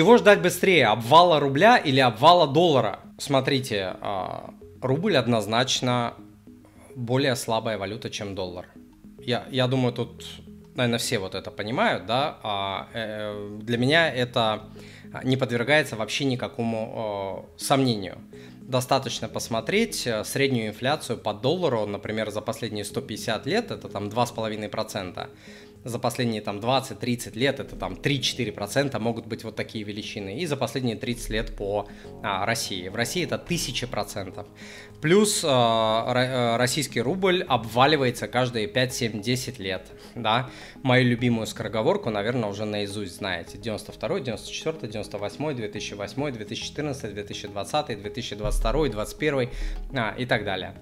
Чего ждать быстрее, обвала рубля или обвала доллара? Смотрите, а, рубль однозначно более слабая валюта, чем доллар. Я, я думаю, тут, наверное, все вот это понимают, да. А, э, для меня это не подвергается вообще никакому э, сомнению. Достаточно посмотреть э, среднюю инфляцию по доллару, например, за последние 150 лет, это там 2,5% за последние там 20-30 лет это там 3-4% могут быть вот такие величины. И за последние 30 лет по а, России. В России это 1000%. Плюс а, а, российский рубль обваливается каждые 5, 7, 10 лет. Да? Мою любимую скороговорку, наверное, уже наизусть знаете. 92, 94, 98, 2008, 2014, 2020, 2022, 2021 а, и так далее.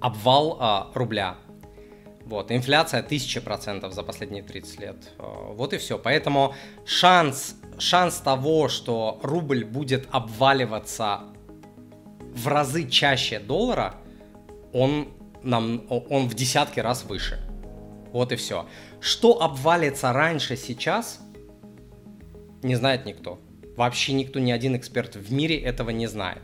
Обвал а, рубля вот, инфляция 1000% за последние 30 лет. Э, вот и все. Поэтому шанс, шанс того, что рубль будет обваливаться в разы чаще доллара, он, нам, он в десятки раз выше. Вот и все. Что обвалится раньше сейчас, не знает никто. Вообще никто, ни один эксперт в мире этого не знает.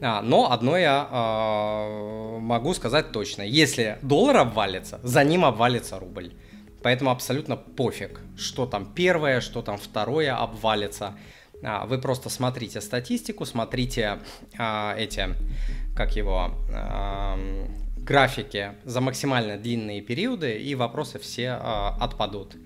А, но одно я э, могу сказать точно. Если доллар обвалится, за ним обвалится рубль. Поэтому абсолютно пофиг, что там первое, что там второе обвалится. А, вы просто смотрите статистику, смотрите а, эти, как его, а, графики за максимально длинные периоды, и вопросы все а, отпадут.